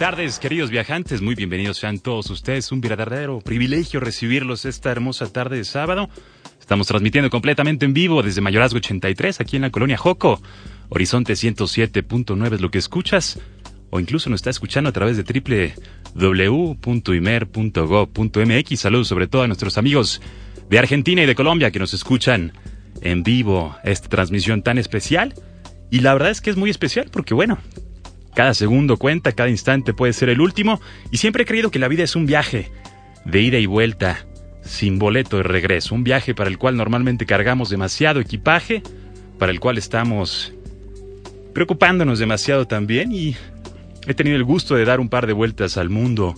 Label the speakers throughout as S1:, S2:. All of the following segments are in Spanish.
S1: Tardes, queridos viajantes. Muy bienvenidos sean todos ustedes. Un verdadero privilegio recibirlos esta hermosa tarde de sábado. Estamos transmitiendo completamente en vivo desde Mayorazgo 83, aquí en la colonia Joco. Horizonte 107.9 es lo que escuchas, o incluso nos está escuchando a través de www.imer.gov.mx. Saludos sobre todo a nuestros amigos de Argentina y de Colombia que nos escuchan en vivo esta transmisión tan especial. Y la verdad es que es muy especial porque, bueno, cada segundo cuenta, cada instante puede ser el último. Y siempre he creído que la vida es un viaje de ida y vuelta, sin boleto de regreso. Un viaje para el cual normalmente cargamos demasiado equipaje, para el cual estamos preocupándonos demasiado también. Y he tenido el gusto de dar un par de vueltas al mundo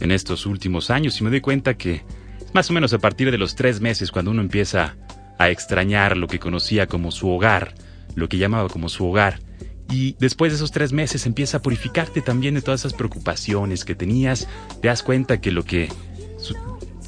S1: en estos últimos años y me doy cuenta que más o menos a partir de los tres meses cuando uno empieza a extrañar lo que conocía como su hogar, lo que llamaba como su hogar, y después de esos tres meses empieza a purificarte también de todas esas preocupaciones que tenías, te das cuenta que lo que su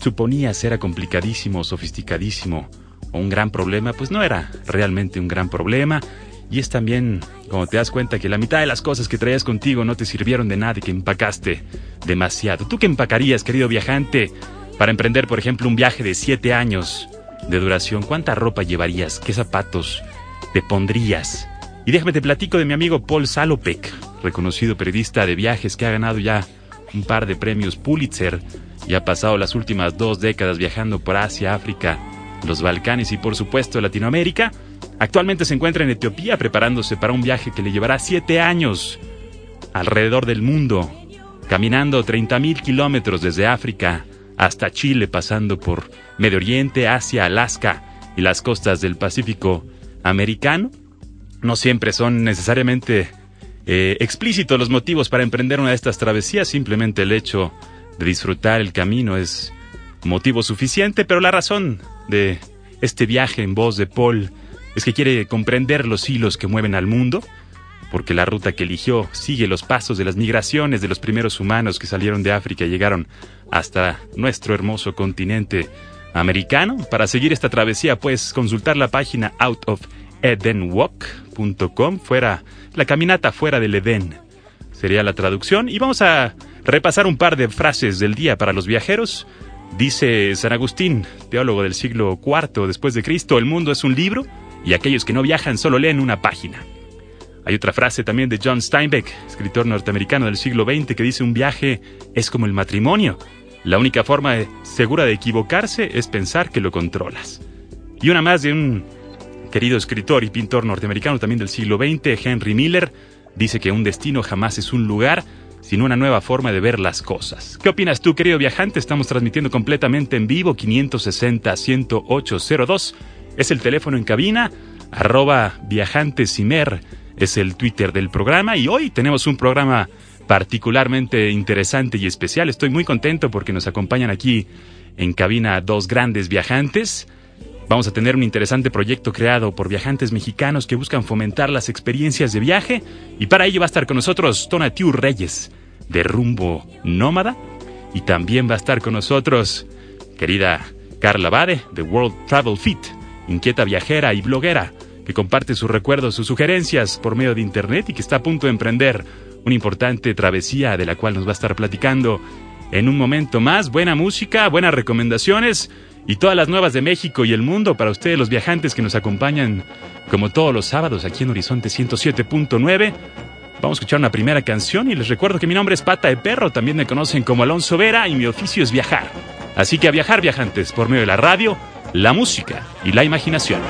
S1: suponías era complicadísimo, sofisticadísimo o un gran problema, pues no era realmente un gran problema. Y es también cuando te das cuenta que la mitad de las cosas que traías contigo no te sirvieron de nada y que empacaste demasiado. ¿Tú qué empacarías, querido viajante, para emprender, por ejemplo, un viaje de siete años de duración? ¿Cuánta ropa llevarías? ¿Qué zapatos te pondrías? Y déjame te platico de mi amigo Paul Salopek, reconocido periodista de viajes que ha ganado ya un par de premios Pulitzer y ha pasado las últimas dos décadas viajando por Asia, África, los Balcanes y por supuesto Latinoamérica. Actualmente se encuentra en Etiopía preparándose para un viaje que le llevará siete años alrededor del mundo, caminando 30.000 kilómetros desde África hasta Chile, pasando por Medio Oriente, Asia, Alaska y las costas del Pacífico americano. No siempre son necesariamente eh, explícitos los motivos para emprender una de estas travesías, simplemente el hecho de disfrutar el camino es motivo suficiente, pero la razón de este viaje en voz de Paul es que quiere comprender los hilos que mueven al mundo, porque la ruta que eligió sigue los pasos de las migraciones de los primeros humanos que salieron de África y llegaron hasta nuestro hermoso continente americano. Para seguir esta travesía puedes consultar la página outofeldenwalk.com, fuera la caminata fuera del Edén. Sería la traducción y vamos a repasar un par de frases del día para los viajeros. Dice San Agustín, teólogo del siglo IV después de Cristo, el mundo es un libro y aquellos que no viajan solo leen una página. Hay otra frase también de John Steinbeck, escritor norteamericano del siglo XX, que dice un viaje es como el matrimonio. La única forma segura de equivocarse es pensar que lo controlas. Y una más de un querido escritor y pintor norteamericano también del siglo XX, Henry Miller, dice que un destino jamás es un lugar, sino una nueva forma de ver las cosas. ¿Qué opinas tú, querido viajante? Estamos transmitiendo completamente en vivo 560-10802 es el teléfono en cabina, arroba viajantesimer es el Twitter del programa y hoy tenemos un programa particularmente interesante y especial. Estoy muy contento porque nos acompañan aquí en cabina dos grandes viajantes. Vamos a tener un interesante proyecto creado por viajantes mexicanos que buscan fomentar las experiencias de viaje. Y para ello va a estar con nosotros Tonatiu Reyes de Rumbo Nómada. Y también va a estar con nosotros querida Carla Bade de World Travel Fit inquieta viajera y bloguera, que comparte sus recuerdos, sus sugerencias por medio de Internet y que está a punto de emprender una importante travesía de la cual nos va a estar platicando en un momento más. Buena música, buenas recomendaciones y todas las nuevas de México y el mundo para ustedes los viajantes que nos acompañan como todos los sábados aquí en Horizonte 107.9. Vamos a escuchar una primera canción y les recuerdo que mi nombre es Pata de Perro, también me conocen como Alonso Vera y mi oficio es viajar. Así que a viajar viajantes por medio de la radio, la música y la imaginación.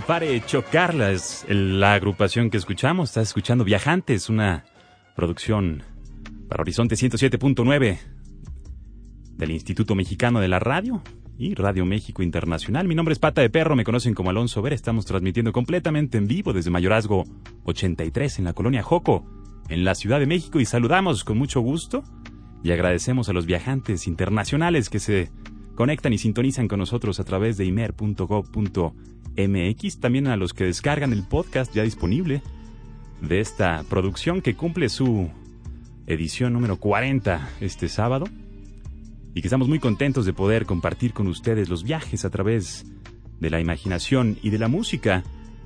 S1: Fanfare Chocarla es la agrupación que escuchamos. Estás escuchando Viajantes, una producción para Horizonte 107.9 del Instituto Mexicano de la Radio y Radio México Internacional. Mi nombre es Pata de Perro, me conocen como Alonso Ver. Estamos transmitiendo completamente en vivo desde Mayorazgo 83 en la colonia Joco, en la Ciudad de México. Y saludamos con mucho gusto y agradecemos a los viajantes internacionales que se conectan y sintonizan con nosotros a través de imer.gov.mx, también a los que descargan el podcast ya disponible de esta producción que cumple su edición número 40 este sábado y que estamos muy contentos de poder compartir con ustedes los viajes a través de la imaginación y de la música.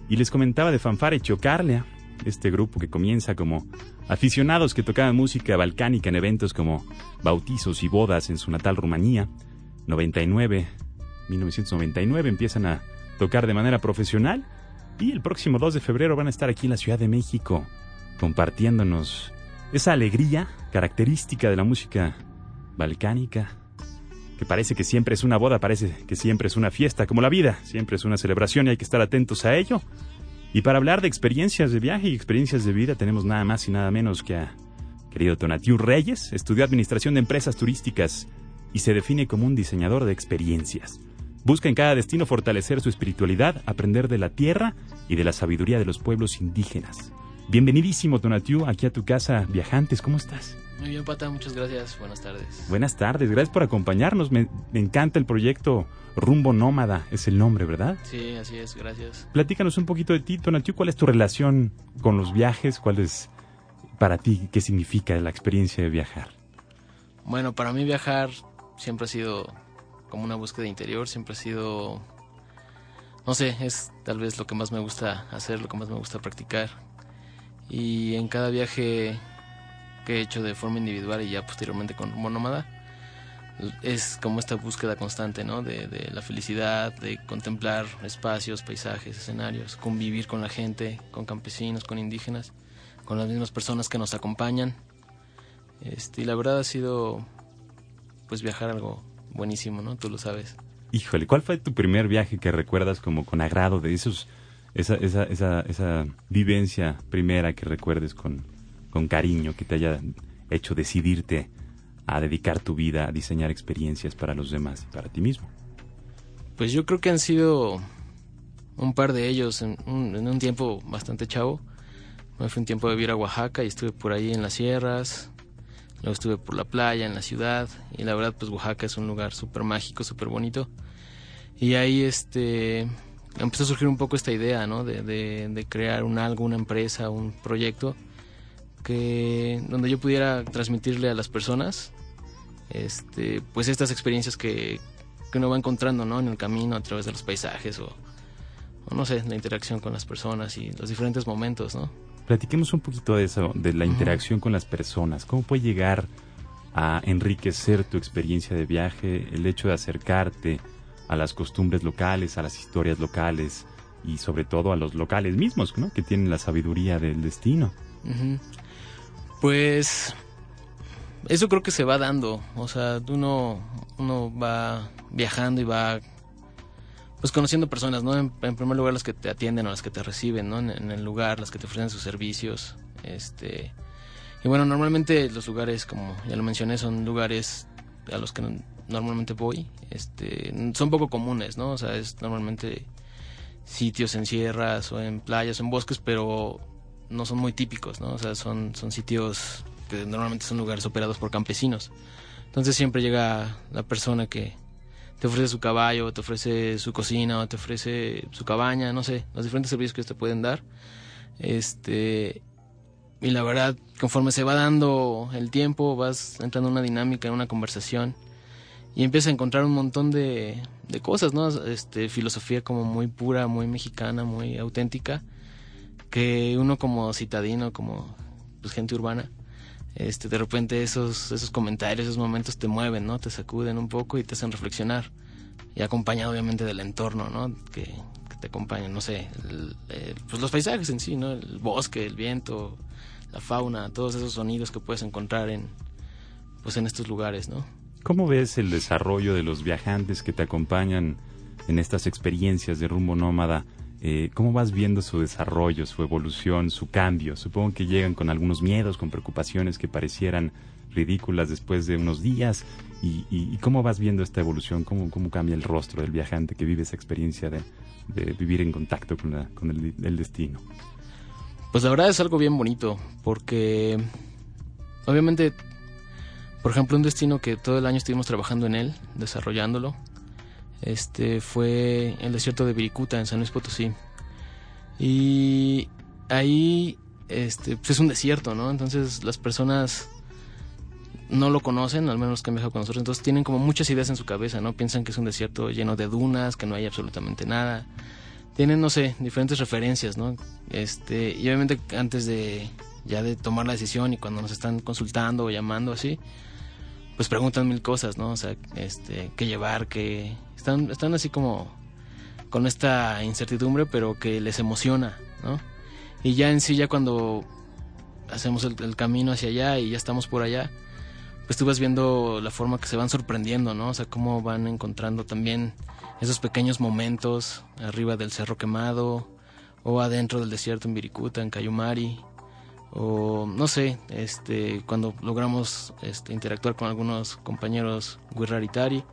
S1: Y les comentaba de Fanfare Chocarlea, este grupo que comienza como aficionados que tocaban música balcánica en eventos como bautizos y bodas en su natal Rumanía, 99, 1999 empiezan a tocar de manera profesional y el próximo 2 de febrero van a estar aquí en la Ciudad de México compartiéndonos esa alegría característica de la música balcánica que parece que siempre es una boda, parece que siempre es una fiesta, como la vida, siempre es una celebración y hay que estar atentos a ello. Y para hablar de experiencias de viaje y experiencias de vida tenemos nada más y nada menos que a querido Tonatiu Reyes, estudió Administración de Empresas Turísticas y se define como un diseñador de experiencias. Busca en cada destino fortalecer su espiritualidad, aprender de la tierra y de la sabiduría de los pueblos indígenas. Bienvenidísimo, Tonatiu, aquí a tu casa, viajantes, ¿cómo estás?
S2: Muy bien, Pata, muchas gracias. Buenas tardes.
S1: Buenas tardes, gracias por acompañarnos. Me, encanta el proyecto Rumbo Nómada, es el nombre, ¿verdad?
S2: Sí, así es, gracias.
S1: Platícanos un poquito de ti, Tonatiu, ¿cuál es tu relación con los viajes? ¿Cuál es para ti, qué significa la experiencia de viajar?
S2: Bueno, para mí viajar siempre ha sido como una búsqueda interior, siempre ha sido, no sé, es tal vez lo que más me gusta hacer, lo que más me gusta practicar. Y en cada viaje que he hecho de forma individual y ya posteriormente con Monómada, es como esta búsqueda constante, ¿no? De, de, la felicidad, de contemplar espacios, paisajes, escenarios, convivir con la gente, con campesinos, con indígenas, con las mismas personas que nos acompañan. Este, y la verdad ha sido pues viajar algo buenísimo, ¿no? Tú lo sabes.
S1: Híjole, ¿cuál fue tu primer viaje que recuerdas como con agrado de esos, esa, esa, esa, esa vivencia primera que recuerdes con, con cariño, que te haya hecho decidirte a dedicar tu vida a diseñar experiencias para los demás y para ti mismo?
S2: Pues yo creo que han sido un par de ellos en un, en un tiempo bastante chavo. Me fui un tiempo a vivir a Oaxaca y estuve por ahí en las sierras, Luego estuve por la playa, en la ciudad, y la verdad, pues Oaxaca es un lugar súper mágico, súper bonito. Y ahí este empezó a surgir un poco esta idea, ¿no? De, de, crear un algo, una empresa, un proyecto que donde yo pudiera transmitirle a las personas este pues estas experiencias que, que uno va encontrando ¿no? en el camino a través de los paisajes o, o, no sé la interacción con las personas y los diferentes momentos no
S1: Platiquemos un poquito de eso, de la interacción con las personas. ¿Cómo puede llegar a enriquecer tu experiencia de viaje el hecho de acercarte a las costumbres locales, a las historias locales y sobre todo a los locales mismos, ¿no? Que tienen la sabiduría del destino.
S2: Pues eso creo que se va dando, o sea, uno, uno va viajando y va pues conociendo personas, ¿no? En, primer lugar las que te atienden o las que te reciben, ¿no? En, el lugar, las que te ofrecen sus servicios, este... Y bueno, normalmente los lugares, como ya lo mencioné, son lugares a los que normalmente voy, este... Son poco comunes, ¿no? O sea, es normalmente sitios en sierras o en playas o en bosques, pero no son muy típicos, ¿no? O sea, son, son sitios que normalmente son lugares operados por campesinos. Entonces siempre llega la persona que, te ofrece su caballo, te ofrece su cocina, te ofrece su cabaña, no sé, los diferentes servicios que te pueden dar. Este, y la verdad, conforme se va dando el tiempo, vas entrando en una dinámica, en una conversación, y empiezas a encontrar un montón de, cosas, ¿no? Este, filosofía como muy pura, muy mexicana, muy auténtica, que uno como citadino, como pues, gente urbana, este, de repente esos, esos comentarios, esos momentos te mueven, ¿no? Te sacuden un poco y te hacen reflexionar. Y acompañado obviamente del entorno, ¿no? Que, te acompañan, no sé, pues los paisajes en sí, ¿no? El bosque, el viento, la fauna, todos esos sonidos que puedes encontrar en, pues en estos lugares, ¿no?
S1: ¿Cómo ves el desarrollo de los viajantes que te acompañan en estas experiencias de rumbo nómada Eh, ¿Cómo vas viendo su desarrollo, su evolución, su cambio? Supongo que llegan con algunos miedos, con preocupaciones que parecieran ridículas después de unos días. ¿Y, cómo vas viendo esta evolución? ¿Cómo, ¿Cómo cambia el rostro del viajante que vive esa experiencia de, vivir en contacto con, con el, destino?
S2: Pues la verdad es algo bien bonito, porque obviamente, por ejemplo, un destino que todo el año estuvimos trabajando en él, desarrollándolo, este fue el desierto de Viricuta en San Luis Potosí. Y ahí este pues es un desierto, ¿no? Entonces las personas no lo conocen, al menos que han viajado con nosotros, entonces tienen como muchas ideas en su cabeza, ¿no? Piensan que es un desierto lleno de dunas, que no hay absolutamente nada. Tienen, no sé, diferentes referencias, ¿no? Este, y obviamente antes de ya de tomar la decisión y cuando nos están consultando o llamando así, pues preguntan mil cosas, ¿no? O sea, este, qué llevar, qué están están así como con esta incertidumbre, pero que les emociona, ¿no? Y ya en sí ya cuando hacemos el camino hacia allá y ya estamos por allá, pues tú vas viendo la forma que se van sorprendiendo, ¿no? O sea, cómo van encontrando también esos pequeños momentos arriba del Cerro Quemado o adentro del desierto en Viricuta, en Cayumari o no sé, este cuando logramos este, interactuar con algunos compañeros guirraritari,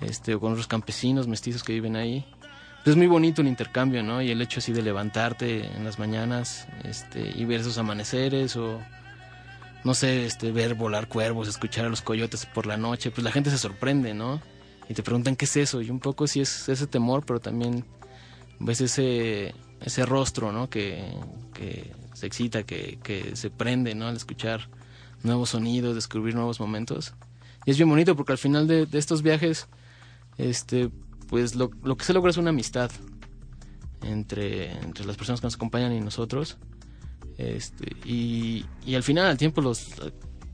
S2: este o con otros campesinos mestizos que viven ahí. Pues es muy bonito el intercambio, ¿no? Y el hecho así de levantarte en las mañanas, este y ver esos amaneceres o no sé, este, ver volar cuervos, escuchar a los coyotes por la noche, pues la gente se sorprende, ¿no? Y te preguntan qué es eso, y un poco sí es ese temor, pero también ves ese, ese rostro, ¿no? Que, que se excita, que, que se prende, ¿no? Al escuchar nuevos sonidos, descubrir nuevos momentos. Y es bien bonito porque al final de, de estos viajes, este, pues lo, lo, que se logra es una amistad entre, entre las personas que nos acompañan y nosotros este, y, y al final, al tiempo, los,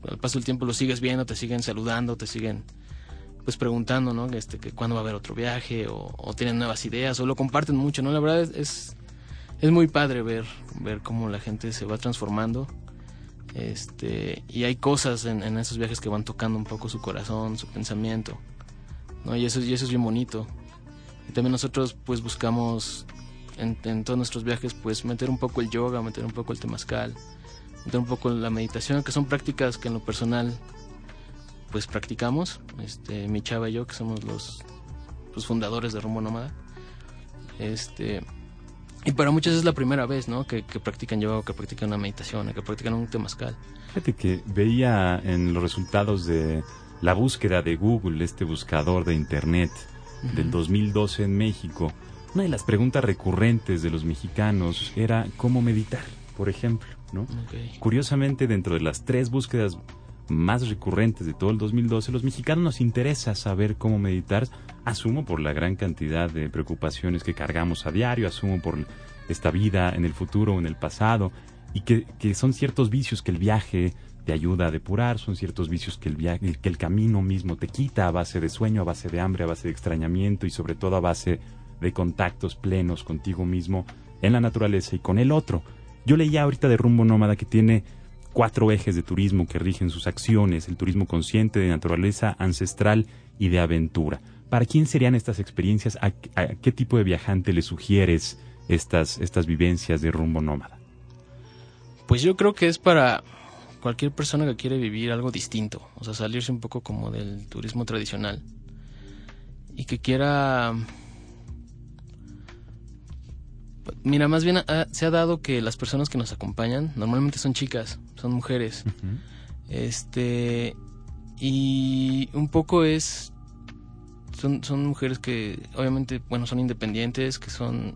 S2: al paso del tiempo los sigues viendo, te siguen saludando, te siguen pues preguntando, ¿no? Este, que cuándo va a haber otro viaje o, tienen nuevas ideas o lo comparten mucho, ¿no? La verdad es, es, muy padre ver, ver cómo la gente se va transformando. Este, y hay cosas en, esos viajes que van tocando un poco su corazón, su pensamiento, ¿no? Y eso, es bien bonito. Y también nosotros pues buscamos en, todos nuestros viajes, pues meter un poco el yoga, meter un poco el temazcal, meter un poco la meditación, que son prácticas que en lo personal pues practicamos, este, mi chava y yo, que somos los, fundadores de Rumbo Nómada. Este, y para muchos es la primera vez, ¿no? Que, que practican yoga, que practican una meditación, que practican un temazcal.
S1: Fíjate que veía en los resultados de la búsqueda de Google, este buscador de Internet del 2012 en México, una de las preguntas recurrentes de los mexicanos era cómo meditar, por ejemplo, ¿no? Curiosamente, dentro de las tres búsquedas más recurrentes de todo el 2012, los mexicanos nos interesa saber cómo meditar, asumo por la gran cantidad de preocupaciones que cargamos a diario, asumo por esta vida en el futuro o en el pasado, y que, que son ciertos vicios que el viaje te ayuda a depurar, son ciertos vicios que el, viaje, que el camino mismo te quita a base de sueño, a base de hambre, a base de extrañamiento y sobre todo a base de contactos plenos contigo mismo en la naturaleza y con el otro. Yo leía ahorita de Rumbo Nómada que tiene cuatro ejes de turismo que rigen sus acciones, el turismo consciente, de naturaleza, ancestral y de aventura. ¿Para quién serían estas experiencias? ¿A, qué tipo de viajante le sugieres estas, estas vivencias de Rumbo Nómada?
S2: Pues yo creo que es para cualquier persona que quiere vivir algo distinto, o sea, salirse un poco como del turismo tradicional y que quiera Mira, más bien se ha dado que las personas que nos acompañan normalmente son chicas, son mujeres. Este y un poco es son, son mujeres que obviamente, bueno, son independientes, que son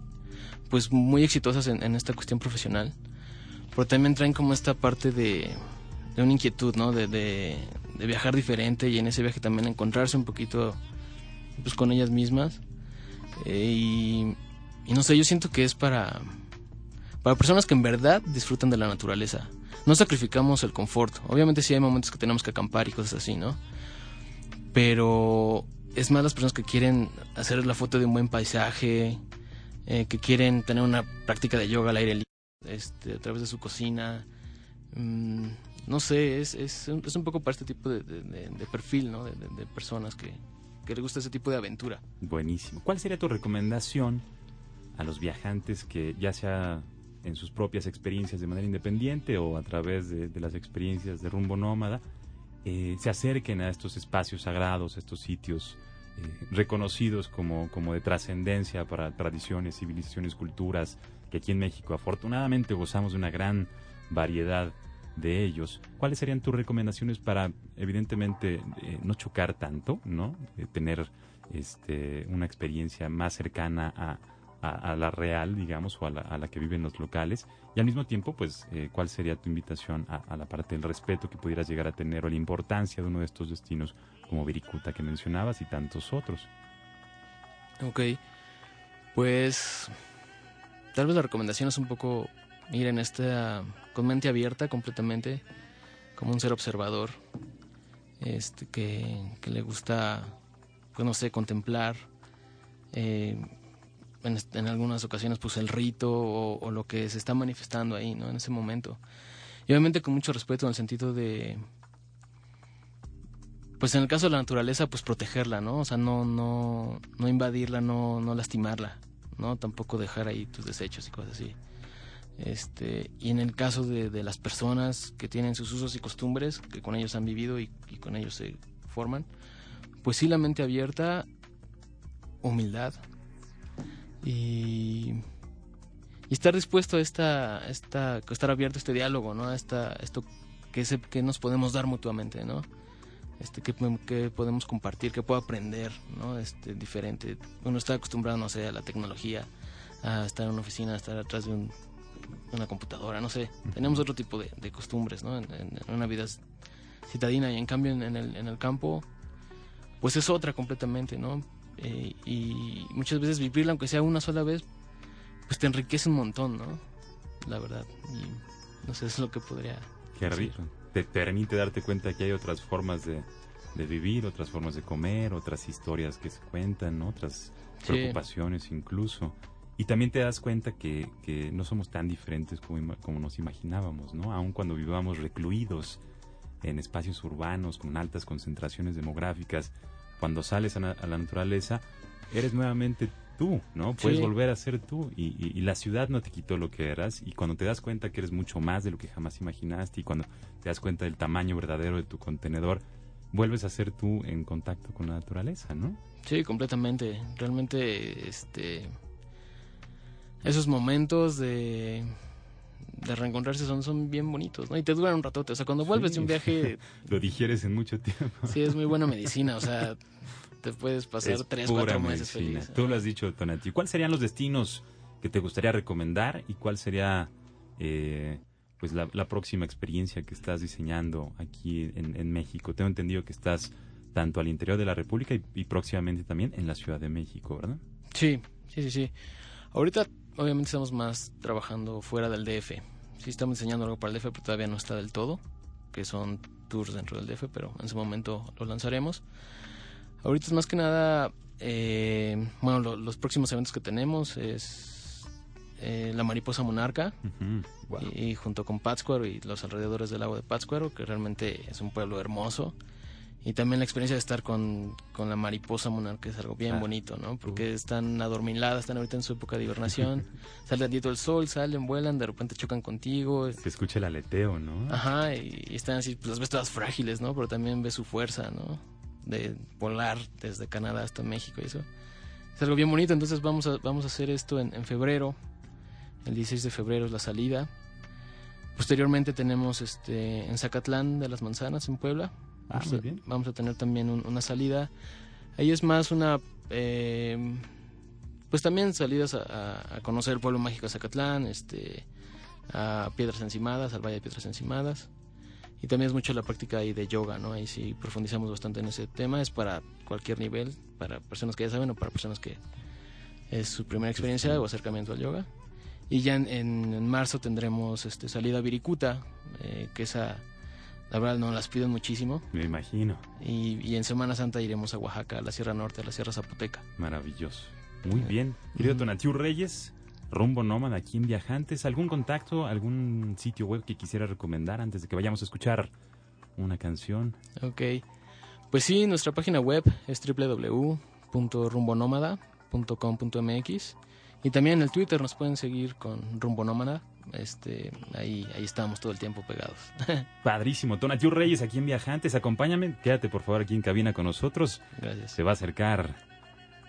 S2: pues muy exitosas en, esta cuestión profesional, pero también traen como esta parte de, de una inquietud, ¿no? De, de, viajar diferente y en ese viaje también encontrarse un poquito pues con ellas mismas. Eh, y y no sé, yo siento que es para, para personas que en verdad disfrutan de la naturaleza. No sacrificamos el confort. Obviamente sí hay momentos que tenemos que acampar y cosas así, ¿no? Pero es más las personas que quieren hacer la foto de un buen paisaje, eh, que quieren tener una práctica de yoga al aire libre, este, a través de su cocina. Mm, no sé, es, es, es, un poco para este tipo de, perfil, ¿no? De, de personas que, que les gusta ese tipo de aventura.
S1: Buenísimo. ¿Cuál sería tu recomendación a los viajantes que ya sea en sus propias experiencias de manera independiente o a través de, las experiencias de rumbo nómada, eh, se acerquen a estos espacios sagrados, a estos sitios eh, reconocidos como, como de trascendencia para tradiciones, civilizaciones, culturas, que aquí en México afortunadamente gozamos de una gran variedad de ellos. ¿Cuáles serían tus recomendaciones para, evidentemente, eh, no chocar tanto, no? tener este, una experiencia más cercana a, a, la real, digamos, o a la, que viven los locales. Y al mismo tiempo, pues, eh, ¿cuál sería tu invitación a, la parte del respeto que pudieras llegar a tener o la importancia de uno de estos destinos como Viricuta que mencionabas y tantos otros?
S2: Ok, pues tal vez la recomendación es un poco ir en esta con mente abierta completamente, como un ser observador, este que, le gusta, pues no sé, contemplar, eh, en, algunas ocasiones pues el rito o, lo que se está manifestando ahí, ¿no? En ese momento. Y obviamente con mucho respeto en el sentido de pues en el caso de la naturaleza pues protegerla, ¿no? O sea, no no no invadirla, no no lastimarla, ¿no? Tampoco dejar ahí tus desechos y cosas así. Este, y en el caso de, de las personas que tienen sus usos y costumbres, que con ellos han vivido y, y con ellos se forman, pues sí la mente abierta, humildad, y, y estar dispuesto a esta, esta, estar abierto a este diálogo, ¿no? A esta, esto que, se, que nos podemos dar mutuamente, ¿no? Este, que, que, podemos compartir, que puedo aprender, ¿no? Este, diferente. Uno está acostumbrado, no sé, a la tecnología, a estar en una oficina, a estar atrás de un, una computadora, no sé. Tenemos otro tipo de, de costumbres, ¿no? En, una vida citadina y en cambio en, el, en el campo, pues es otra completamente, ¿no? Eh, y muchas veces vivirla, aunque sea una sola vez, pues te enriquece un montón, ¿no? La verdad. Y no sé, es lo que podría.
S1: Qué rico. Te permite darte cuenta que hay otras formas de, vivir, otras formas de comer, otras historias que se cuentan, otras preocupaciones incluso. Y también te das cuenta que, que no somos tan diferentes como, como nos imaginábamos, ¿no? Aun cuando vivamos recluidos en espacios urbanos con altas concentraciones demográficas, cuando sales a, la naturaleza, eres nuevamente tú, ¿no? Puedes volver a ser tú y, la ciudad no te quitó lo que eras y cuando te das cuenta que eres mucho más de lo que jamás imaginaste y cuando te das cuenta del tamaño verdadero de tu contenedor, vuelves a ser tú en contacto con la naturaleza, ¿no?
S2: Sí, completamente. Realmente, este, esos momentos de de reencontrarse son, son bien bonitos, ¿no? Y te duran un ratote. O sea, cuando vuelves de un viaje.
S1: Lo digieres en mucho tiempo.
S2: Sí, es muy buena medicina. O sea, te puedes pasar tres, cuatro meses feliz.
S1: Tú lo has dicho, Tonati. ¿Cuáles serían los destinos que te gustaría recomendar y cuál sería eh, pues la, próxima experiencia que estás diseñando aquí en, México? Tengo entendido que estás tanto al interior de la República y, y próximamente también en la Ciudad de México, ¿verdad?
S2: Sí, sí, sí, sí. Ahorita obviamente estamos más trabajando fuera del DF. Sí estamos diseñando algo para el DF, pero todavía no está del todo, que son tours dentro del DF, pero en su momento lo lanzaremos. Ahorita es más que nada, eh, bueno, los próximos eventos que tenemos es eh, la mariposa monarca y, junto con Pátzcuaro y los alrededores del lago de Pátzcuaro, que realmente es un pueblo hermoso. Y también la experiencia de estar con, con la mariposa monarca es algo bien bonito, ¿no? Porque están adormiladas, están ahorita en su época de hibernación, sale tantito el sol, salen, vuelan, de repente chocan contigo.
S1: Se escucha el aleteo, ¿no?
S2: Ajá, y, están así, pues las ves todas frágiles, ¿no? Pero también ves su fuerza, ¿no? De volar desde Canadá hasta México y eso. Es algo bien bonito, entonces vamos a, vamos a hacer esto en, en febrero. El 16 de febrero es la salida. Posteriormente tenemos este en Zacatlán de las Manzanas, en Puebla
S1: Ah,
S2: vamos, a, tener también una salida. Ahí es más una... Eh, pues también salidas a, conocer el pueblo mágico de Zacatlán, este, a Piedras Encimadas, al Valle de Piedras Encimadas. Y también es mucho la práctica ahí de yoga, ¿no? Ahí sí profundizamos bastante en ese tema. Es para cualquier nivel, para personas que ya saben o para personas que es su primera experiencia o acercamiento al yoga. Y ya en, marzo tendremos este, salida a Viricuta, eh, que esa la verdad no las piden muchísimo.
S1: Me imagino.
S2: Y, en Semana Santa iremos a Oaxaca, a la Sierra Norte, a la Sierra Zapoteca.
S1: Maravilloso. Muy bien. Querido Tonatiu Reyes, rumbo nómada aquí en Viajantes. ¿Algún contacto, algún sitio web que quisiera recomendar antes de que vayamos a escuchar una canción?
S2: Ok. Pues sí, nuestra página web es www.rumbonómada.com.mx Y también en el Twitter nos pueden seguir con Rumbo Nómada. Este, ahí, ahí estamos todo el tiempo pegados.
S1: Padrísimo. Tonatiu Reyes aquí en Viajantes, acompáñame. Quédate por favor aquí en cabina con nosotros.
S2: Gracias.
S1: Se va a acercar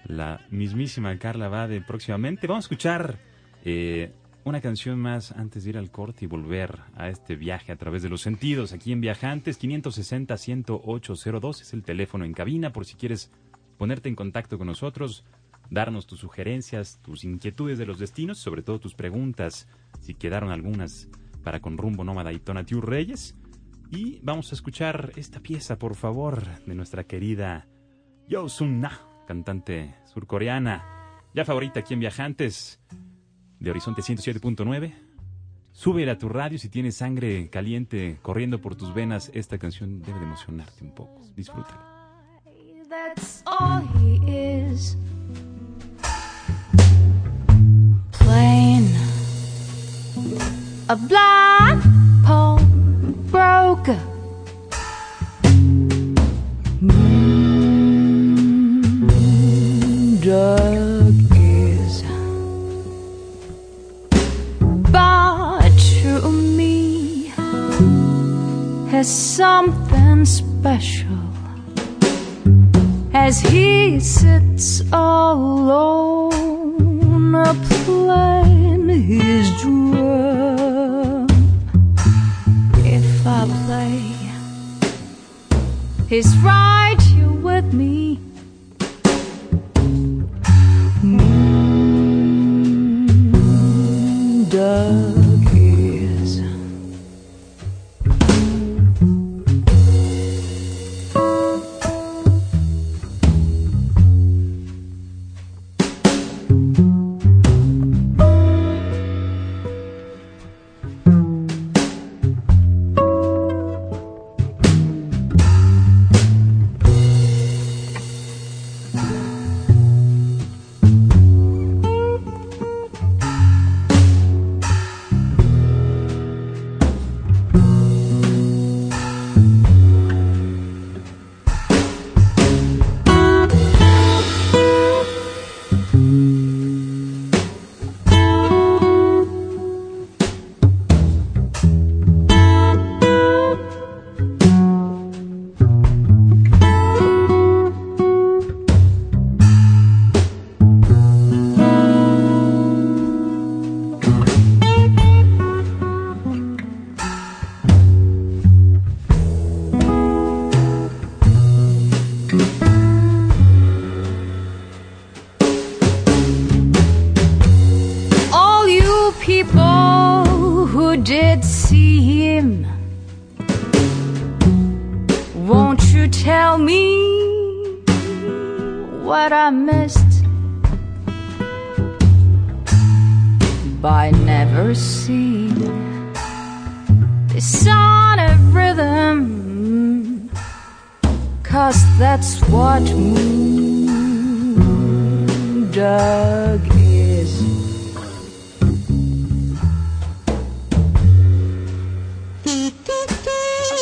S1: la mismísima Carla Bade próximamente. Vamos a escuchar eh, una canción más antes de ir al corte y volver a este viaje a través de los sentidos. Aquí en Viajantes, 560-10802 es el teléfono en cabina por si quieres ponerte en contacto con nosotros, darnos tus sugerencias, tus inquietudes de los destinos, sobre todo tus preguntas, si quedaron algunas para con rumbo nómada y Tonatiu Reyes. Y vamos a escuchar esta pieza, por favor, de nuestra querida Yo Sun Na, cantante surcoreana, ya favorita aquí en Viajantes, de Horizonte 107.9. Sube a tu radio si tienes sangre caliente corriendo por tus venas. Esta canción debe de emocionarte un poco. Disfrútala.
S3: That's all he is. Plain. A blind broker. Drug is. But to me has something special as he sits alone If I play, he's right here with me.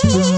S1: Mm-hmm.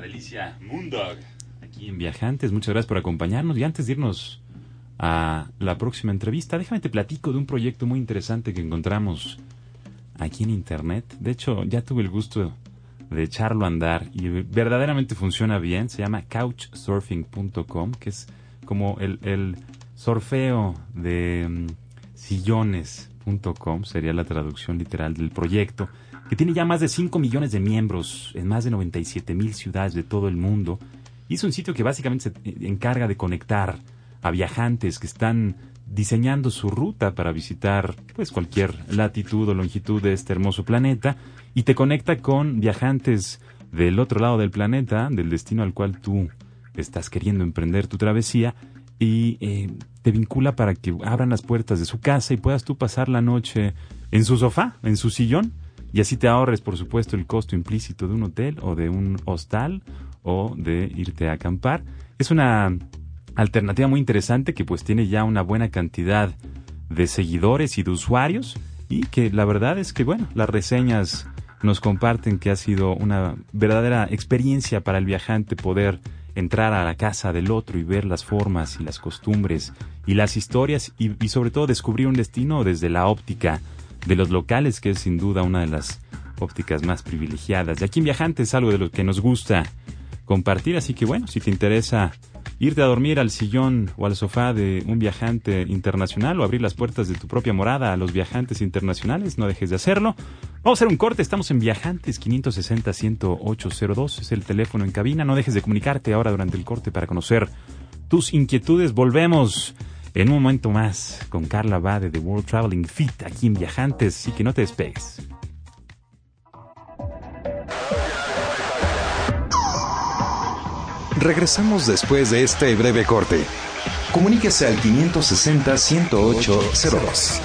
S1: Delicia? Moondog. Aquí en Viajantes, muchas gracias por acompañarnos. Y antes de irnos a la próxima entrevista, déjame te platico de un proyecto muy interesante que encontramos aquí en internet. De hecho, ya tuve el gusto de echarlo a andar y verdaderamente funciona bien. Se llama couchsurfing.com, que es como el, el surfeo de mm, sillones.com, sería la traducción literal del proyecto, que tiene ya más de 5 millones de miembros en más de 97 mil ciudades de todo el mundo. Y es un sitio que básicamente se eh, encarga de conectar a viajantes que están diseñando su ruta para visitar pues cualquier latitud o longitud de este hermoso planeta y te conecta con viajantes del otro lado del planeta, del destino al cual tú estás queriendo emprender tu travesía y eh, te vincula para que abran las puertas de su casa y puedas tú pasar la noche en su sofá, en su sillón y así te ahorres por supuesto el costo implícito de un hotel o de un hostal o de irte a acampar. Es una alternativa muy interesante que pues tiene ya una buena cantidad de seguidores y de usuarios y que la verdad es que bueno, las reseñas nos comparten que ha sido una verdadera experiencia para el viajante poder entrar a la casa del otro y ver las formas y las costumbres y las historias y, sobre todo descubrir un destino desde la óptica de los locales que es sin duda una de las ópticas más privilegiadas. Y aquí en Viajante es algo de lo que nos gusta compartir, así que bueno, si te interesa irte a dormir al sillón o al sofá de un viajante internacional o abrir las puertas de tu propia morada a los viajantes internacionales, no dejes de hacerlo. Vamos a hacer un corte, estamos en Viajantes 560-10802, es el teléfono en cabina, no dejes de comunicarte ahora durante el corte para conocer tus inquietudes. Volvemos en un momento más con Carla Bade de World Traveling Fit aquí en Viajantes, así que no te despegues.
S4: Regresamos después de este breve corte. Comuníquese al 560-10802.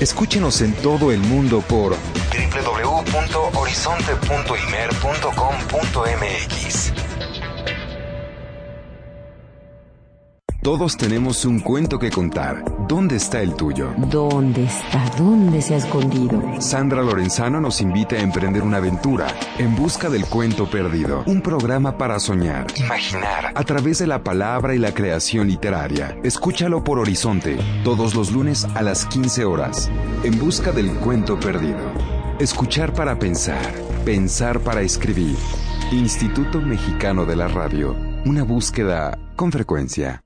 S4: Escúchenos en todo el mundo por www.horizonte.imer.com.mx. Todos tenemos un cuento que contar. ¿Dónde está el tuyo?
S5: ¿Dónde está? ¿Dónde se ha escondido?
S4: Sandra Lorenzano nos invita a emprender una aventura en busca del cuento perdido. Un programa para soñar, imaginar, a través de la palabra y la creación literaria. Escúchalo por Horizonte, todos los lunes a las 15 horas. En busca del cuento perdido. Escuchar para pensar, pensar para escribir. Instituto Mexicano de la Radio. Una búsqueda con frecuencia.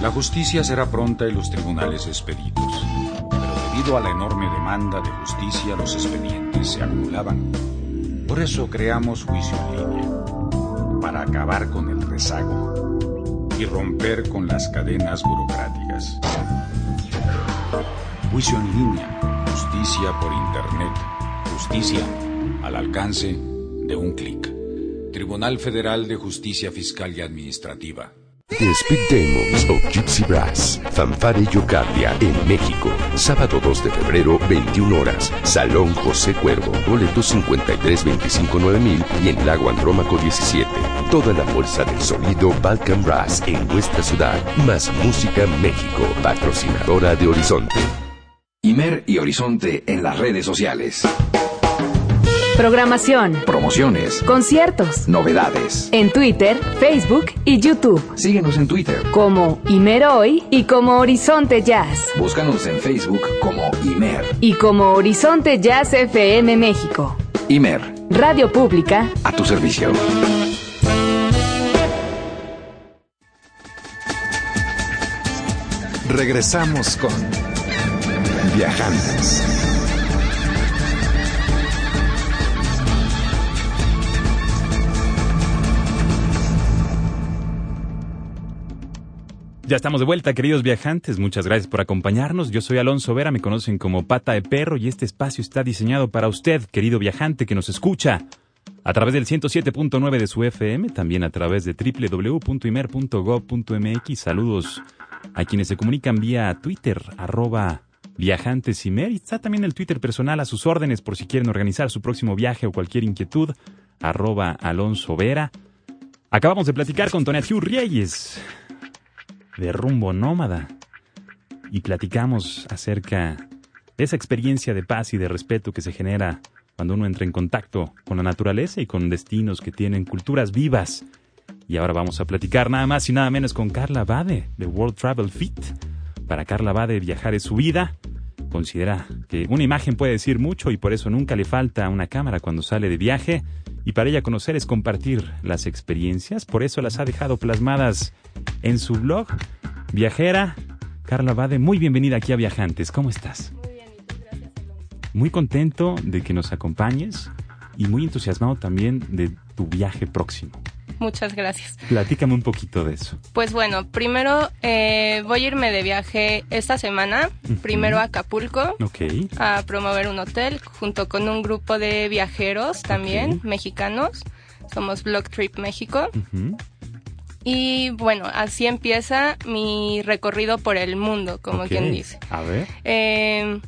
S6: La justicia será pronta y los tribunales expeditos. Pero debido a la enorme demanda de justicia, los expedientes se acumulaban. Por eso creamos Juicio en Línea, para acabar con el rezago y romper con las cadenas burocráticas. Juicio en línea, justicia por Internet, justicia al alcance de un clic. Tribunal Federal de Justicia Fiscal y Administrativa.
S7: The Speed Demons of Gypsy Brass, Fanfare Yocardia, en México. Sábado 2 de febrero, 21 horas. Salón José Cuervo. Boleto 53 25 9000 y en Lago Andrómaco 17. Toda la fuerza del sonido Balkan Brass en nuestra ciudad. Más Música México, patrocinadora de Horizonte.
S8: Imer y Horizonte en las redes sociales.
S5: Programación,
S8: Promociones,
S5: conciertos,
S8: novedades.
S5: en Twitter, Facebook y YouTube.
S8: Síguenos en Twitter.
S5: Como Imeroy y como Horizonte Jazz.
S8: Búscanos en Facebook como Imer.
S5: Y como Horizonte Jazz FM México.
S8: Imer,
S5: Radio Pública.
S8: a tu servicio.
S4: Regresamos con Viajantes.
S1: Ya estamos de vuelta, queridos viajantes. Muchas gracias por acompañarnos. Yo soy Alonso Vera, me conocen como Pata de Perro y este espacio está diseñado para usted, querido viajante que nos escucha a través del 107.9 de su FM, también a través de www.imer.gov.mx. Saludos a quienes se comunican vía Twitter, arroba viajantesimer. Y está también el Twitter personal a sus órdenes por si quieren organizar su próximo viaje o cualquier inquietud, arroba Alonso Vera. Acabamos de platicar con Tonatiuh Reyes de rumbo nómada y platicamos acerca de esa experiencia de paz y de respeto que se genera cuando uno entra en contacto con la naturaleza y con destinos que tienen culturas vivas. Y ahora vamos a platicar nada más y nada menos con Carla Bade de World Travel Fit. Para Carla Bade viajar es su vida considera que una imagen puede decir mucho y por eso nunca le falta una cámara cuando sale de viaje. Y para ella conocer es compartir las experiencias, por eso las ha dejado plasmadas en su blog. Viajera, Carla Bade, muy bienvenida aquí a Viajantes. ¿Cómo estás?
S9: Muy bien, ¿y tú? Gracias, Alonso.
S1: Muy contento de que nos acompañes y muy entusiasmado también de tu viaje próximo.
S9: Muchas gracias.
S1: Platícame un poquito de eso.
S9: Pues bueno, primero eh, voy a irme de viaje esta semana, primero a Acapulco,
S1: Ok.
S9: a promover un hotel junto con un grupo de viajeros también, mexicanos. Somos Blog Trip México. Y bueno, así empieza mi recorrido por el mundo, como quien dice.
S1: A ver.
S9: Eh,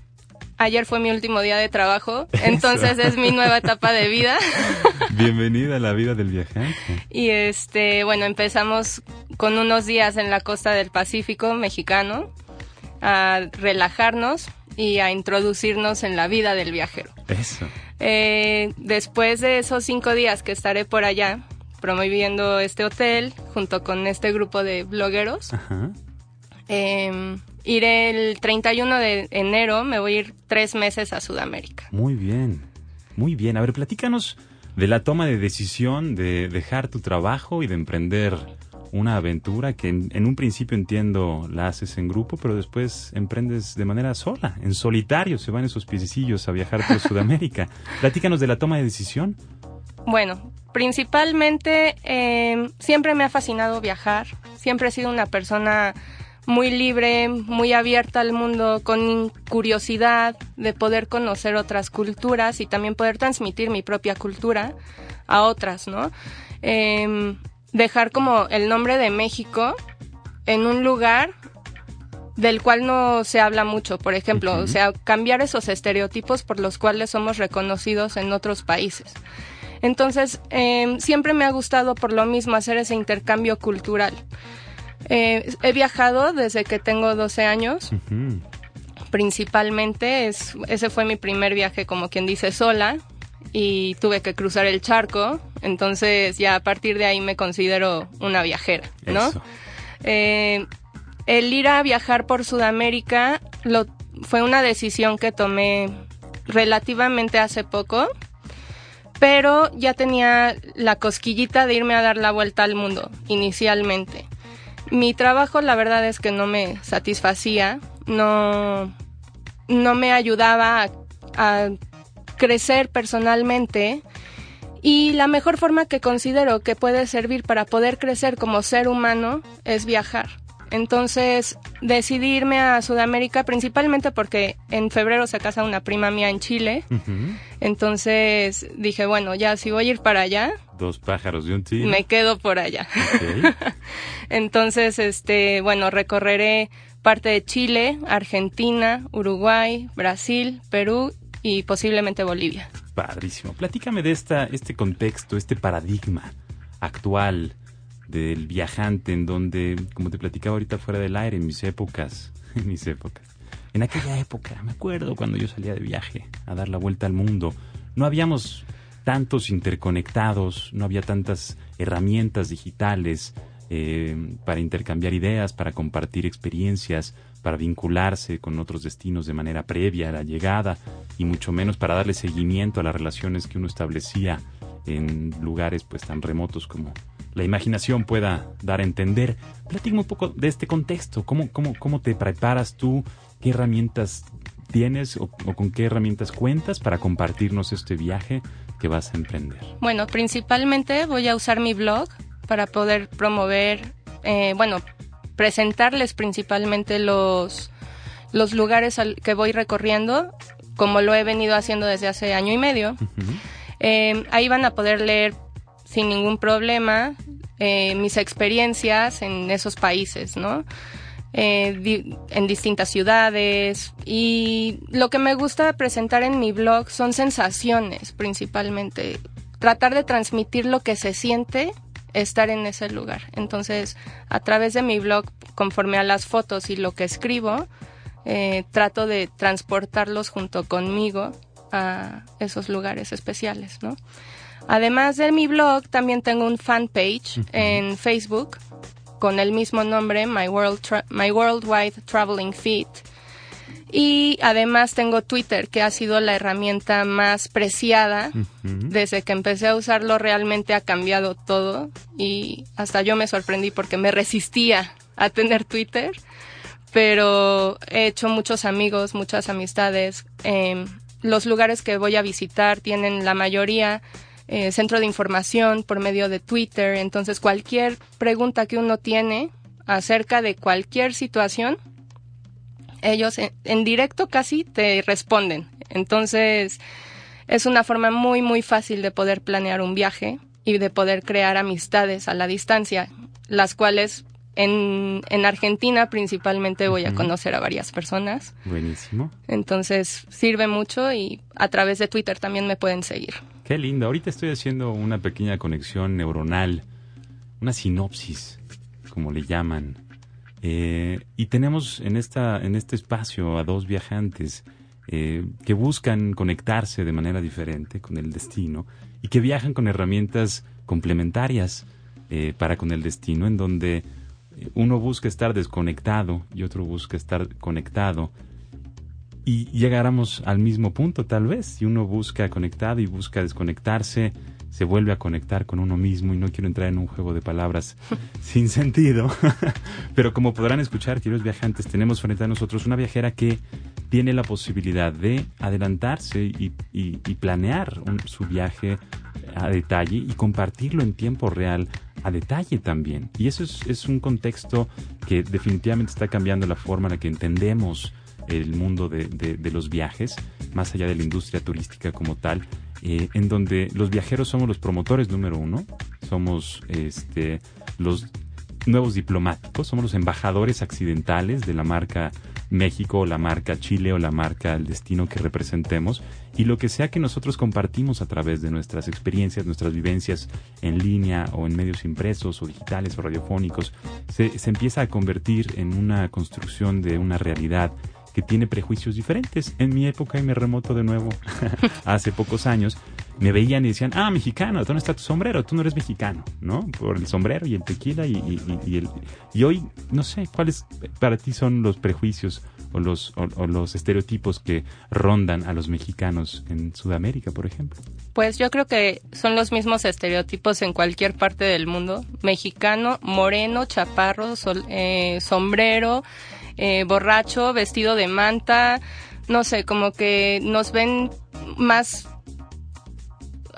S9: ayer fue mi último día de trabajo, entonces es mi nueva etapa de vida.
S1: Bienvenida a la vida del viajante.
S9: Y este, bueno, empezamos con unos días en la costa del Pacífico mexicano a relajarnos y a introducirnos en la vida del viajero.
S1: Eso.
S9: Eh, después de esos cinco días que estaré por allá promoviendo este hotel junto con este grupo de blogueros,
S1: Ajá.
S9: eh, iré el 31 de enero, me voy a ir tres meses a Sudamérica.
S1: Muy bien. Muy bien. A ver, platícanos de la toma de decisión de dejar tu trabajo y de emprender una aventura que en, en un principio entiendo la haces en grupo, pero después emprendes de manera sola, en solitario, se van esos piececillos a viajar por Sudamérica. Platícanos de la toma de decisión.
S9: Bueno, principalmente eh, siempre me ha fascinado viajar, siempre he sido una persona muy libre, muy abierta al mundo, con curiosidad de poder conocer otras culturas y también poder transmitir mi propia cultura a otras, ¿no? Em, dejar como el nombre de México en un lugar del cual no se habla mucho, por ejemplo, o sea, cambiar esos estereotipos por los cuales somos reconocidos en otros países. Entonces, eh, siempre me ha gustado por lo mismo hacer ese intercambio cultural. Eh, he viajado desde que tengo 12 años, principalmente, es, ese fue mi primer viaje, como quien dice, sola, y tuve que cruzar el charco, entonces ya a partir de ahí me considero una viajera, ¿no? Eh, el ir a viajar por Sudamérica lo, fue una decisión que tomé relativamente hace poco, pero ya tenía la cosquillita de irme a dar la vuelta al mundo inicialmente. Mi trabajo la verdad es que no me satisfacía, no, no me ayudaba a, a crecer personalmente y la mejor forma que considero que puede servir para poder crecer como ser humano es viajar. Entonces decidí irme a Sudamérica principalmente porque en febrero se casa una prima mía en Chile. Entonces dije, bueno, ya si voy a ir para allá,
S1: Dos pájaros de un tiro.
S9: me quedo por allá. Entonces, este, bueno, recorreré parte de Chile, Argentina, Uruguay, Brasil, Perú y posiblemente Bolivia.
S1: Padrísimo. Platícame de esta, este contexto, este paradigma actual del viajante en donde, como te platicaba ahorita fuera del aire, en mis épocas, en mis épocas, en aquella época, me acuerdo cuando yo salía de viaje a dar la vuelta al mundo, no habíamos tantos interconectados, no había tantas herramientas digitales eh, para intercambiar ideas, para compartir experiencias, para vincularse con otros destinos de manera previa a la llegada y mucho menos para darle seguimiento a las relaciones que uno establecía en lugares pues tan remotos como la imaginación pueda dar a entender. Platícame un poco de este contexto, cómo, cómo, cómo te preparas tú, qué herramientas tienes o, o con qué herramientas cuentas para compartirnos este viaje que vas a emprender.
S9: Bueno, principalmente voy a usar mi blog para poder promover, eh, bueno, presentarles principalmente los, los lugares al que voy recorriendo, como lo he venido haciendo desde hace año y medio. Eh, ahí van a poder leer sin ningún problema eh, mis experiencias en esos países, ¿no? Eh, di- en distintas ciudades y lo que me gusta presentar en mi blog son sensaciones principalmente, tratar de transmitir lo que se siente estar en ese lugar. Entonces, a través de mi blog, conforme a las fotos y lo que escribo, eh, trato de transportarlos junto conmigo a esos lugares especiales, ¿no? Además de mi blog, también tengo un fanpage en Facebook con el mismo nombre, My, World Tra- My Worldwide Traveling Feed. Y además tengo Twitter, que ha sido la herramienta más preciada. Desde que empecé a usarlo realmente ha cambiado todo y hasta yo me sorprendí porque me resistía a tener Twitter, pero he hecho muchos amigos, muchas amistades. Eh, los lugares que voy a visitar tienen la mayoría eh, centro de información por medio de Twitter, entonces cualquier pregunta que uno tiene acerca de cualquier situación, ellos en, directo casi te responden. Entonces, es una forma muy, muy fácil de poder planear un viaje y de poder crear amistades a la distancia, las cuales en, en Argentina principalmente voy a conocer a varias personas.
S1: Buenísimo.
S9: Entonces, sirve mucho y a través de Twitter también me pueden seguir.
S1: Qué lindo. Ahorita estoy haciendo una pequeña conexión neuronal, una sinopsis, como le llaman eh, y tenemos en, esta, en este espacio a dos viajantes eh, que buscan conectarse de manera diferente con el destino y que viajan con herramientas complementarias eh, para con el destino, en donde uno busca estar desconectado y otro busca estar conectado. Y llegáramos al mismo punto, tal vez, si uno busca conectado y busca desconectarse, se vuelve a conectar con uno mismo y no quiero entrar en un juego de palabras sin sentido. Pero como podrán escuchar, queridos viajantes, tenemos frente a nosotros una viajera que tiene la posibilidad de adelantarse y, planear su viaje a detalle y compartirlo en tiempo real a detalle también. Y eso es, un contexto que definitivamente está cambiando la forma en la que entendemos el mundo de, de, los viajes, más allá de la industria turística como tal, eh, en donde los viajeros somos los promotores número uno, somos este, los nuevos diplomáticos, somos los embajadores accidentales de la marca México o la marca Chile o la marca El Destino que representemos y lo que sea que nosotros compartimos a través de nuestras experiencias, nuestras vivencias en línea o en medios impresos o digitales o radiofónicos, se, se empieza a convertir en una construcción de una realidad que tiene prejuicios diferentes. En mi época, y me remoto de nuevo, hace pocos años, me veían y decían, ah, mexicano, ¿dónde está tu sombrero? Tú no eres mexicano, ¿no? Por el sombrero y el tequila y, y, el... Y hoy, no sé, ¿cuáles para ti son los prejuicios o los, o los estereotipos que rondan a los mexicanos en Sudamérica, por ejemplo?
S9: Pues yo creo que son los mismos estereotipos en cualquier parte del mundo. Mexicano, moreno, chaparro, eh, sombrero, eh, borracho, vestido de manta, no sé, como que nos ven más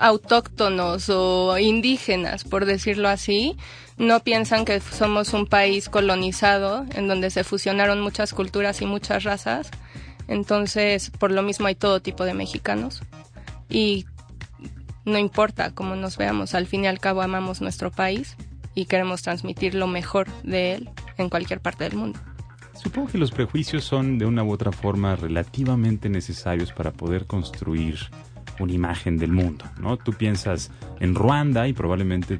S9: autóctonos o indígenas, por decirlo así. No piensan que somos un país colonizado en donde se fusionaron muchas culturas y muchas razas. Entonces, por lo mismo hay todo tipo de mexicanos. Y no importa cómo nos veamos, al fin y al cabo amamos nuestro país y queremos transmitir lo mejor de él en cualquier parte del mundo.
S1: Supongo que los prejuicios son de una u otra forma relativamente necesarios para poder construir una imagen del mundo, ¿no? Tú piensas en Ruanda y probablemente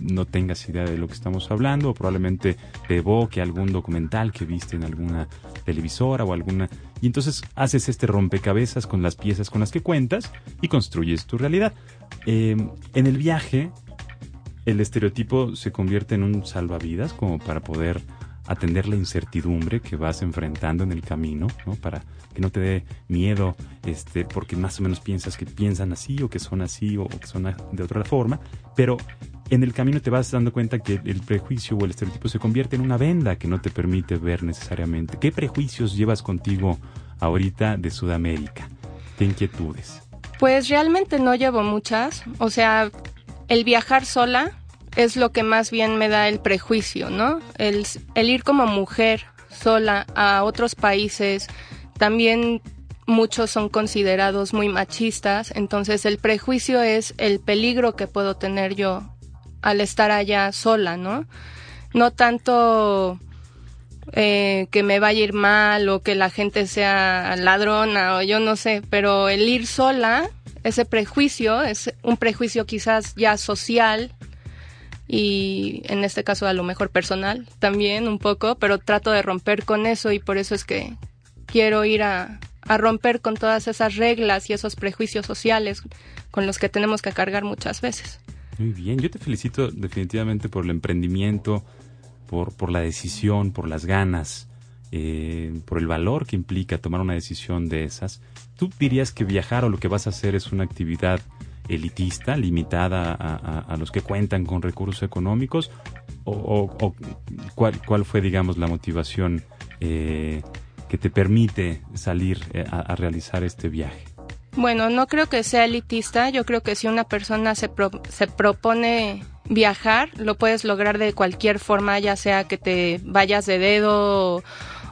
S1: no tengas idea de lo que estamos hablando, o probablemente te evoque algún documental que viste en alguna televisora o alguna... Y entonces haces este rompecabezas con las piezas con las que cuentas y construyes tu realidad. Em, en el viaje, el estereotipo se convierte en un salvavidas como para poder atender la incertidumbre que vas enfrentando en el camino, ¿no? Para que no te dé miedo, este, porque más o menos piensas que piensan así o que son así o que son de otra forma, pero en el camino te vas dando cuenta que el prejuicio o el estereotipo se convierte en una venda que no te permite ver necesariamente. ¿Qué prejuicios llevas contigo ahorita de Sudamérica? ¿Qué inquietudes?
S9: Pues realmente no llevo muchas. O sea, el viajar sola es lo que más bien me da el prejuicio, ¿no? El, ir como mujer sola a otros países, también muchos son considerados muy machistas, entonces el prejuicio es el peligro que puedo tener yo al estar allá sola, ¿no? No tanto eh, que me vaya a ir mal o que la gente sea ladrona o yo no sé, pero el ir sola, ese prejuicio es un prejuicio quizás ya social y en este caso a lo mejor personal también un poco, pero trato de romper con eso y por eso es que quiero ir a, a romper con todas esas reglas y esos prejuicios sociales con los que tenemos que cargar muchas veces.
S1: Muy bien, yo te felicito definitivamente por el emprendimiento, por, por la decisión, por las ganas eh, por el valor que implica tomar una decisión de esas, ¿tú dirías que viajar o lo que vas a hacer es una actividad elitista, limitada a, los que cuentan con recursos económicos? ¿O, cuál, cuál, fue, digamos, la motivación eh, que te permite salir eh, a, realizar este viaje?
S9: Bueno, no creo que sea elitista. Yo creo que si una persona se, se propone viajar, lo puedes lograr de cualquier forma, ya sea que te vayas de dedo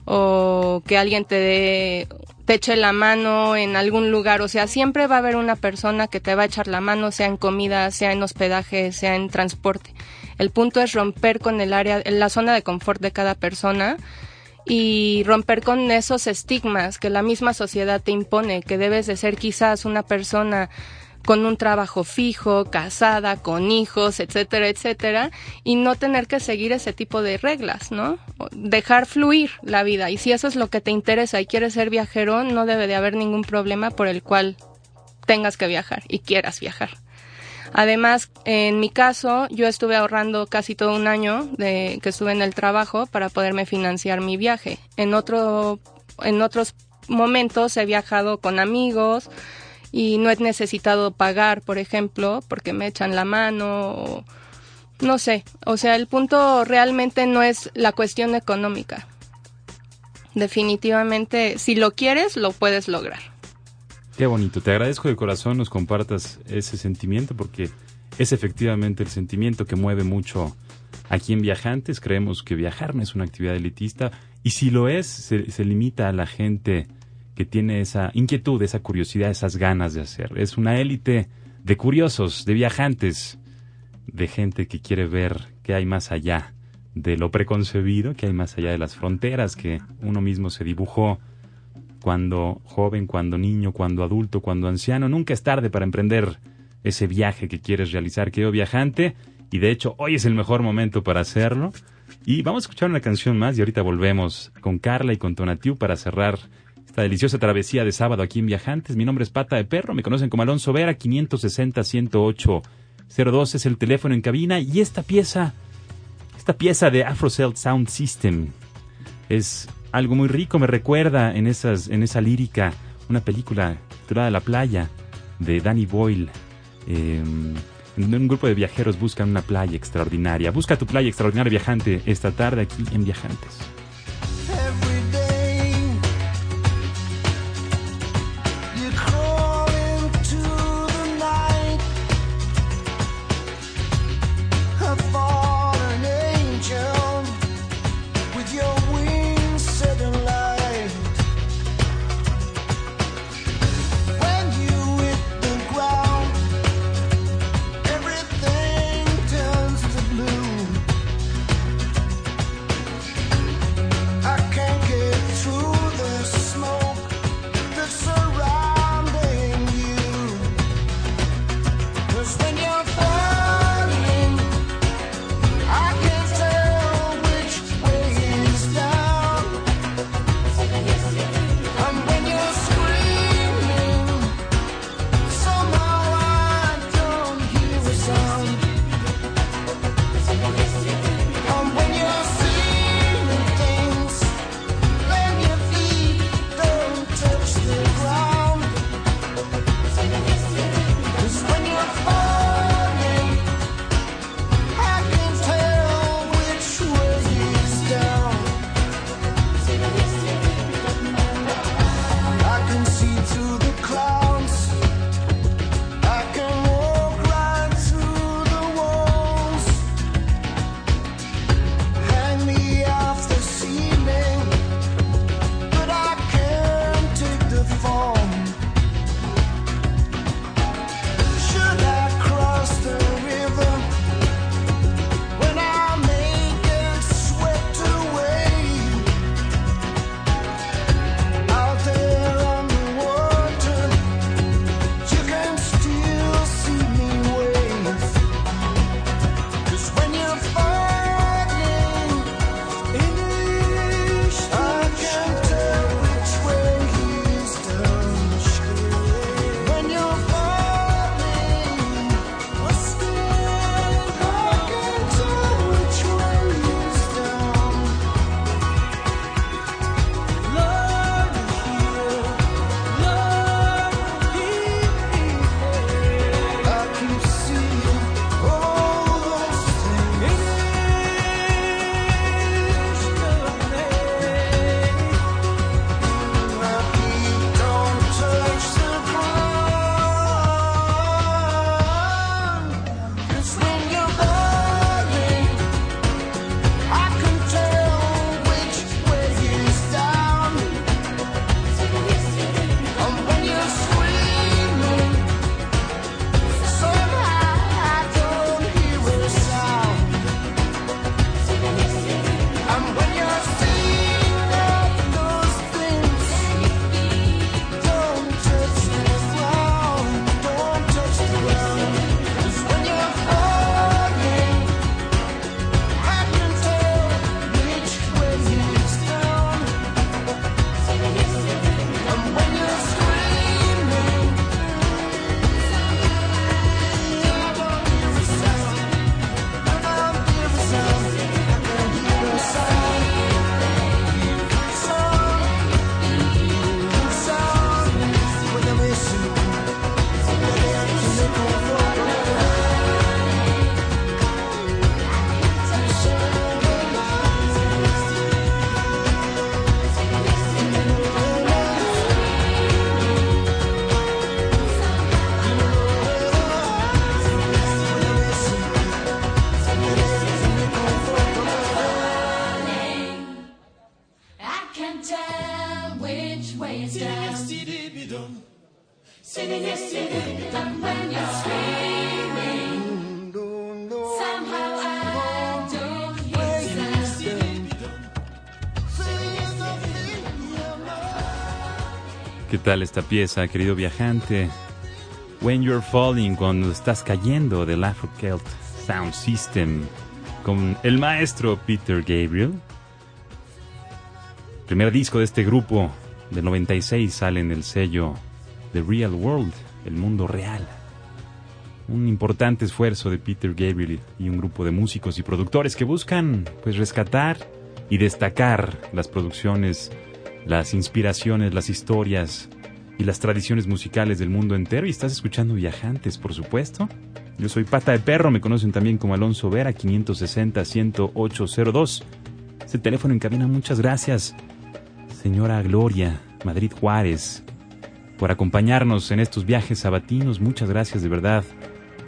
S9: o, que alguien te dé te eche la mano en algún lugar, o sea, siempre va a haber una persona que te va a echar la mano, sea en comida, sea en hospedaje, sea en transporte. El punto es romper con el área, la zona de confort de cada persona y romper con esos estigmas que la misma sociedad te impone, que debes de ser quizás una persona con un trabajo fijo, casada, con hijos, etcétera, etcétera, y no tener que seguir ese tipo de reglas, ¿no? Dejar fluir la vida. Y si eso es lo que te interesa y quieres ser viajero, no debe de haber ningún problema por el cual tengas que viajar y quieras viajar. Además, en mi caso, yo estuve ahorrando casi todo un año de que estuve en el trabajo para poderme financiar mi viaje. En otro, en otros momentos he viajado con amigos, y no he necesitado pagar, por ejemplo, porque me echan la mano, no sé, o sea, el punto realmente no es la cuestión económica. Definitivamente, si lo quieres, lo puedes lograr.
S1: Qué bonito, te agradezco de corazón nos compartas ese sentimiento porque es efectivamente el sentimiento que mueve mucho aquí en Viajantes. Creemos que viajar no es una actividad elitista y si lo es, se limita a la gente que tiene esa inquietud, esa curiosidad, esas ganas de hacer. Es una élite de curiosos, de viajantes, de gente que quiere ver qué hay más allá de lo preconcebido, qué hay más allá de las fronteras que uno mismo se dibujó cuando joven, cuando niño, cuando adulto, cuando anciano. Nunca es tarde para emprender ese viaje que quieres realizar, querido viajante. Y de hecho, hoy es el mejor momento para hacerlo. Y vamos a escuchar una canción más y ahorita volvemos con Carla y con Tonatiu para cerrar esta deliciosa travesía de sábado aquí en Viajantes. Mi nombre es Pata de Perro, me conocen como Alonso Vera, 560-108-02 es el teléfono en cabina y esta pieza, esta pieza de Afrocell Sound System es algo muy rico, me recuerda en, esas, en esa lírica una película titulada La playa de Danny Boyle. Em, un grupo de viajeros buscan una playa extraordinaria. Busca tu playa extraordinaria viajante esta tarde aquí en Viajantes. Tal esta pieza, querido viajante? When You're Falling, cuando estás cayendo del Afro Celt Sound System, con el maestro Peter Gabriel. Primer disco de este grupo del 96 sale en el sello The Real World, el mundo real. Un importante esfuerzo de Peter Gabriel y un grupo de músicos y productores que buscan pues rescatar y destacar las producciones las inspiraciones, las historias y las tradiciones musicales del mundo entero. Y estás escuchando Viajantes, por supuesto. Yo soy Pata de Perro, me conocen también como Alonso Vera, 560-10802. Ese teléfono en cabina, muchas gracias. Señora Gloria, Madrid Juárez, por acompañarnos en estos viajes sabatinos. Muchas gracias de verdad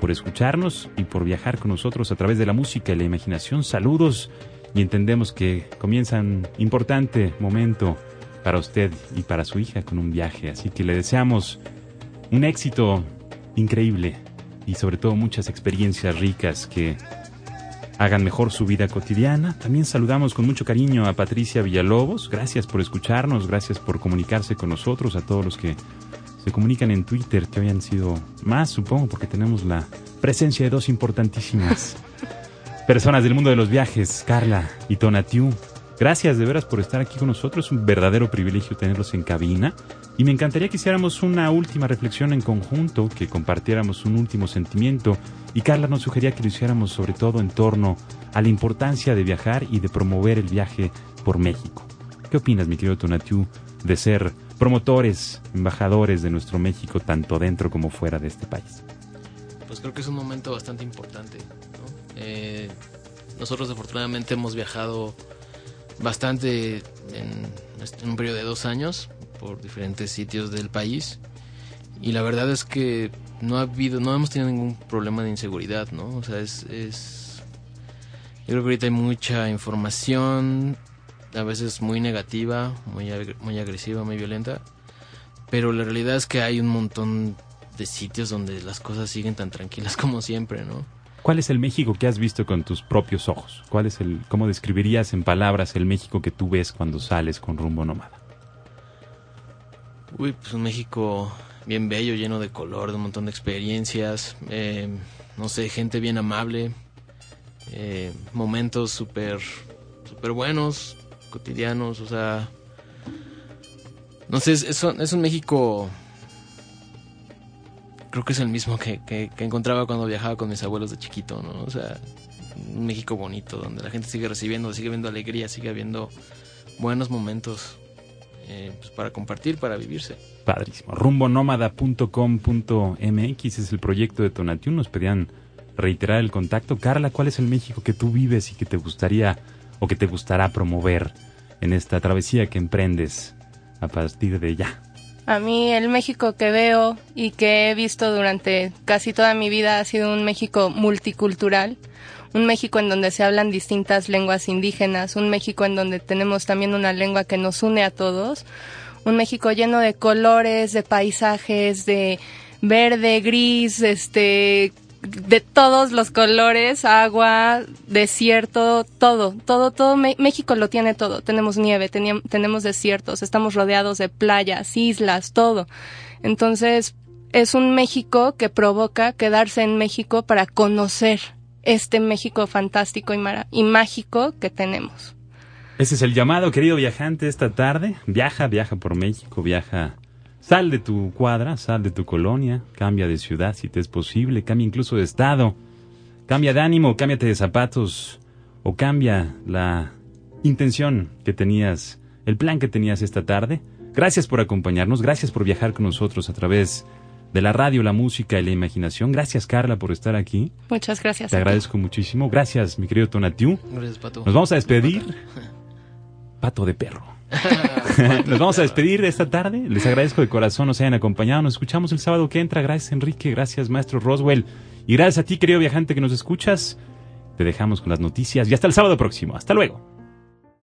S1: por escucharnos y por viajar con nosotros a través de la música y la imaginación. Saludos y entendemos que comienza un importante momento para usted y para su hija con un viaje. Así que le deseamos un éxito increíble y sobre todo muchas experiencias ricas que hagan mejor su vida cotidiana. También saludamos con mucho cariño a Patricia Villalobos. Gracias por escucharnos, gracias por comunicarse con nosotros, a todos los que se comunican en Twitter, que hoy han sido más, supongo, porque tenemos la presencia de dos importantísimas personas del mundo de los viajes, Carla y Tonatiu. Gracias de veras por estar aquí con nosotros. Es un verdadero privilegio tenerlos en cabina. Y me encantaría que hiciéramos una última reflexión en conjunto, que compartiéramos un último sentimiento. Y Carla nos sugería que lo hiciéramos sobre todo en torno a la importancia de viajar y de promover el viaje por México. ¿Qué opinas, mi querido Tonatiu, de ser promotores, embajadores de nuestro México, tanto dentro como fuera de este país?
S2: Pues creo que es un momento bastante importante. Eh, nosotros afortunadamente hemos viajado bastante en, un periodo de dos años por diferentes sitios del país y la verdad es que no ha habido, no hemos tenido ningún problema de inseguridad, ¿no? O sea, es, es yo creo que ahorita hay mucha información, a veces muy negativa, muy, muy agresiva, muy violenta, pero la realidad es que hay un montón de sitios donde las cosas siguen tan tranquilas como siempre, ¿no?
S1: ¿Cuál es el México que has visto con tus propios ojos? ¿Cuál es el, cómo describirías en palabras el México que tú ves cuando sales con rumbo nómada?
S2: Uy, pues un México bien bello, lleno de color, de un montón de experiencias, eh, no sé, gente bien amable, eh, momentos súper, súper buenos, cotidianos, o sea, no sé, es, es un México creo que es el mismo que, que, encontraba cuando viajaba con mis abuelos de chiquito, ¿no? O sea, un México bonito, donde la gente sigue recibiendo, sigue viendo alegría, sigue habiendo buenos momentos eh, pues para compartir, para vivirse.
S1: Padrísimo. Rumbonómada.com.mx es el proyecto de Tonatiuh. Nos pedían reiterar el contacto. Carla, ¿cuál es el México que tú vives y que te gustaría o que te gustará promover en esta travesía que emprendes a partir de ya?
S9: A mí el México que veo y que he visto durante casi toda mi vida ha sido un México multicultural, un México en donde se hablan distintas lenguas indígenas, un México en donde tenemos también una lengua que nos une a todos, un México lleno de colores, de paisajes, de verde, gris, este, de todos los colores, agua, desierto, todo, todo, todo. México lo tiene todo. Tenemos nieve, tenemos desiertos, estamos rodeados de playas, islas, todo. Entonces, es un México que provoca quedarse en México para conocer este México fantástico y, y mágico que tenemos.
S1: Ese es el llamado, querido viajante, esta tarde. Viaja, viaja por México, viaja Sal de tu cuadra, sal de tu colonia, cambia de ciudad si te es posible, cambia incluso de estado, cambia de ánimo, cámbiate de zapatos o cambia la intención que tenías, el plan que tenías esta tarde. Gracias por acompañarnos, gracias por viajar con nosotros a través de la radio, la música y la imaginación. Gracias Carla por estar aquí.
S9: Muchas gracias.
S1: Te agradezco muchísimo. Gracias mi querido Tonatiu.
S2: Gracias Pato.
S1: Nos vamos a despedir. Pato de perro. Nos vamos a despedir esta tarde. Les agradezco de corazón nos hayan acompañado. Nos escuchamos el sábado que entra. Gracias, Enrique. Gracias, maestro Roswell. Y gracias a ti, querido viajante que nos escuchas. Te dejamos con las noticias y hasta el sábado próximo. Hasta luego.